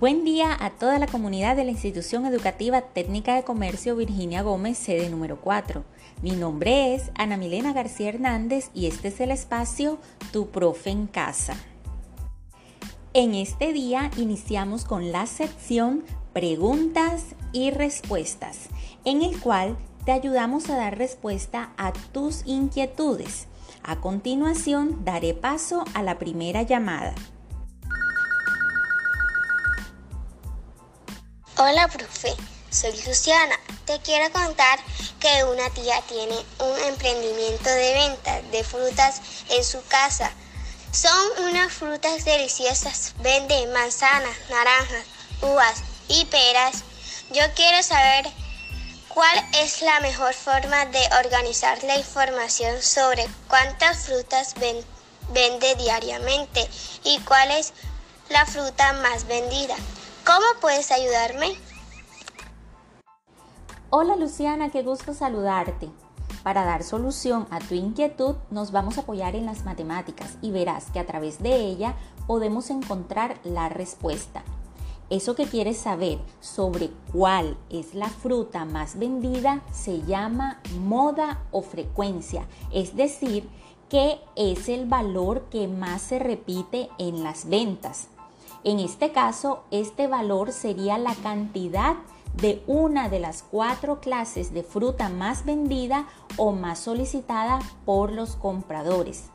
Buen día a toda la comunidad de la Institución Educativa Técnica de Comercio Virginia Gómez, sede número 4. Mi nombre es Ana Milena García Hernández y este es el espacio Tu Profe en Casa. En este día iniciamos con la sección Preguntas y Respuestas, en el cual te ayudamos a dar respuesta a tus inquietudes. A continuación daré paso a la primera llamada. Hola, profe. Soy Luciana. Te quiero contar que una tía tiene un emprendimiento de venta de frutas en su casa. Son unas frutas deliciosas. Vende manzanas, naranjas, uvas y peras. Yo quiero saber cuál es la mejor forma de organizar la información sobre cuántas frutas vende diariamente y cuál es la fruta más vendida. ¿Cómo puedes ayudarme? Hola Luciana, qué gusto saludarte. Para dar solución a tu inquietud nos vamos a apoyar en las matemáticas y verás que a través de ella podemos encontrar la respuesta. Eso que quieres saber sobre cuál es la fruta más vendida se llama moda o frecuencia, es decir, qué es el valor que más se repite en las ventas. En este caso, este valor sería la cantidad de una de las cuatro clases de fruta más vendida o más solicitada por los compradores.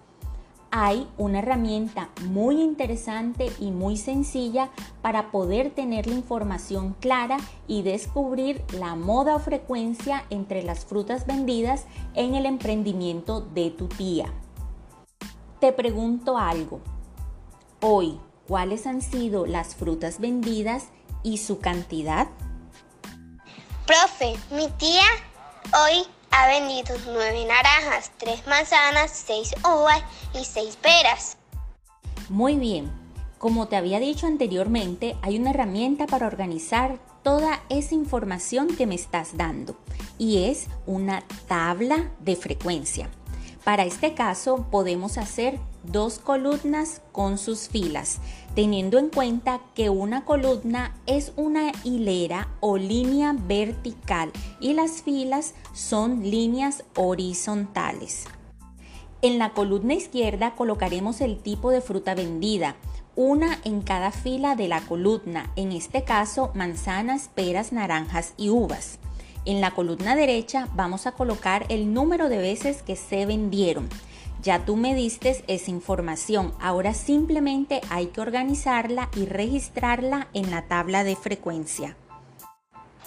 Hay una herramienta muy interesante y muy sencilla para poder tener la información clara y descubrir la moda o frecuencia entre las frutas vendidas en el emprendimiento de tu tía. Te pregunto algo. Hoy, cuáles han sido las frutas vendidas y su cantidad? Profe, mi tía hoy ha vendido nueve naranjas, tres manzanas, seis uvas y seis peras. Muy bien, como te había dicho anteriormente, hay una herramienta para organizar toda esa información que me estás dando y es una tabla de frecuencia. Para este caso podemos hacer dos columnas con sus filas, teniendo en cuenta que una columna es una hilera o línea vertical y las filas son líneas horizontales. En la columna izquierda colocaremos el tipo de fruta vendida, una en cada fila de la columna, en este caso manzanas, peras, naranjas y uvas. En la columna derecha vamos a colocar el número de veces que se vendieron. Ya tú me diste esa información, ahora simplemente hay que organizarla y registrarla en la tabla de frecuencia.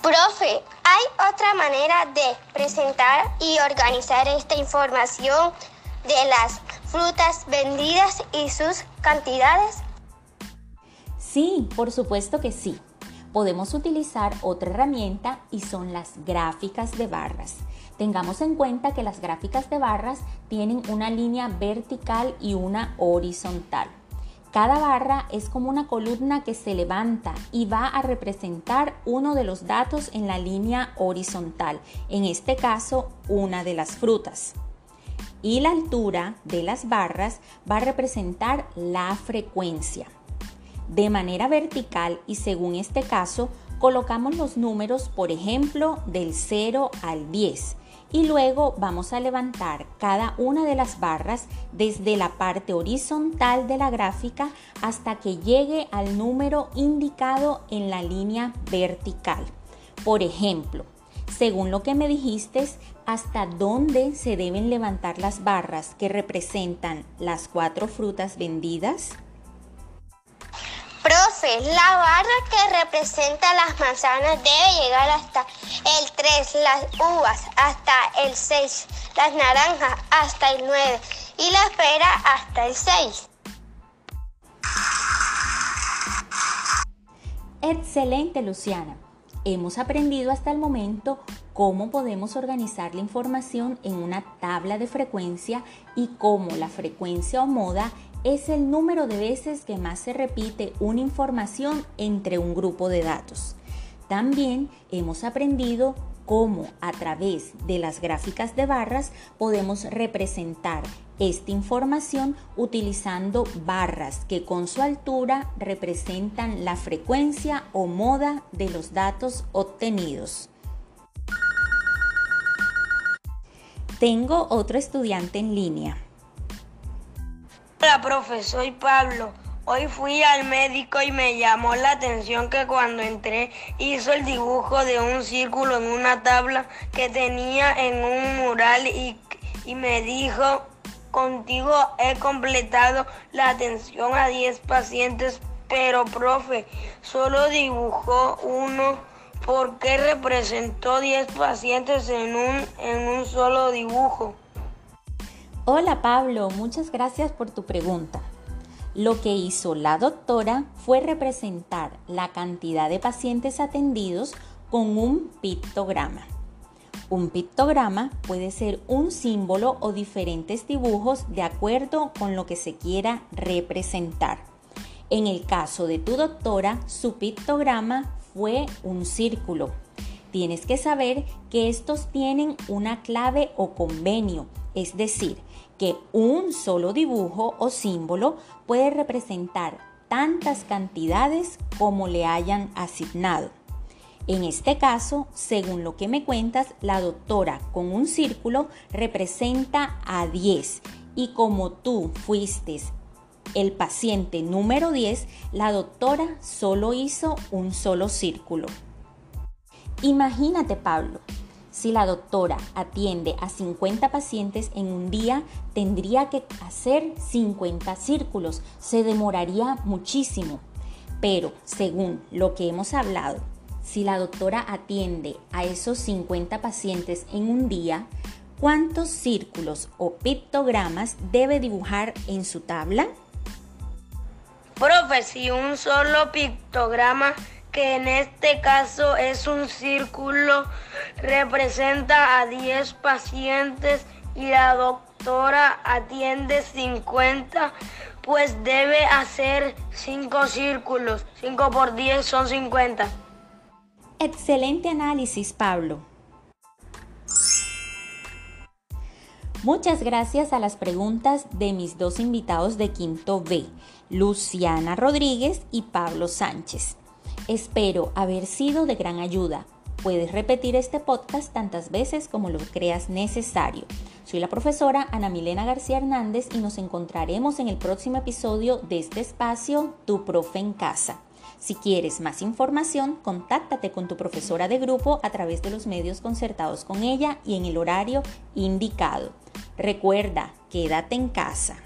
Profe, ¿hay otra manera de presentar y organizar esta información de las frutas vendidas y sus cantidades? Sí, por supuesto que sí podemos utilizar otra herramienta y son las gráficas de barras. Tengamos en cuenta que las gráficas de barras tienen una línea vertical y una horizontal. Cada barra es como una columna que se levanta y va a representar uno de los datos en la línea horizontal, en este caso una de las frutas. Y la altura de las barras va a representar la frecuencia. De manera vertical y según este caso, colocamos los números, por ejemplo, del 0 al 10 y luego vamos a levantar cada una de las barras desde la parte horizontal de la gráfica hasta que llegue al número indicado en la línea vertical. Por ejemplo, según lo que me dijiste, hasta dónde se deben levantar las barras que representan las cuatro frutas vendidas. Profe, la barra que representa las manzanas debe llegar hasta el 3, las uvas hasta el 6, las naranjas hasta el 9 y la pera hasta el 6. Excelente, Luciana. Hemos aprendido hasta el momento cómo podemos organizar la información en una tabla de frecuencia y cómo la frecuencia o moda es el número de veces que más se repite una información entre un grupo de datos. También hemos aprendido cómo a través de las gráficas de barras podemos representar esta información utilizando barras que con su altura representan la frecuencia o moda de los datos obtenidos. Tengo otro estudiante en línea. Hola, profe, soy Pablo. Hoy fui al médico y me llamó la atención que cuando entré hizo el dibujo de un círculo en una tabla que tenía en un mural y, y me dijo, contigo he completado la atención a 10 pacientes, pero profe, solo dibujó uno. ¿Por qué representó 10 pacientes en un, en un solo dibujo? Hola Pablo, muchas gracias por tu pregunta. Lo que hizo la doctora fue representar la cantidad de pacientes atendidos con un pictograma. Un pictograma puede ser un símbolo o diferentes dibujos de acuerdo con lo que se quiera representar. En el caso de tu doctora, su pictograma fue un círculo. Tienes que saber que estos tienen una clave o convenio, es decir, que un solo dibujo o símbolo puede representar tantas cantidades como le hayan asignado. En este caso, según lo que me cuentas, la doctora con un círculo representa a 10 y como tú fuiste el paciente número 10, la doctora solo hizo un solo círculo. Imagínate, Pablo, si la doctora atiende a 50 pacientes en un día, tendría que hacer 50 círculos. Se demoraría muchísimo. Pero según lo que hemos hablado, si la doctora atiende a esos 50 pacientes en un día, ¿cuántos círculos o pictogramas debe dibujar en su tabla? Profe, si un solo pictograma que en este caso es un círculo, representa a 10 pacientes y la doctora atiende 50, pues debe hacer 5 círculos. 5 por 10 son 50. Excelente análisis, Pablo. Muchas gracias a las preguntas de mis dos invitados de quinto B, Luciana Rodríguez y Pablo Sánchez. Espero haber sido de gran ayuda. Puedes repetir este podcast tantas veces como lo creas necesario. Soy la profesora Ana Milena García Hernández y nos encontraremos en el próximo episodio de este espacio Tu Profe en Casa. Si quieres más información, contáctate con tu profesora de grupo a través de los medios concertados con ella y en el horario indicado. Recuerda, quédate en casa.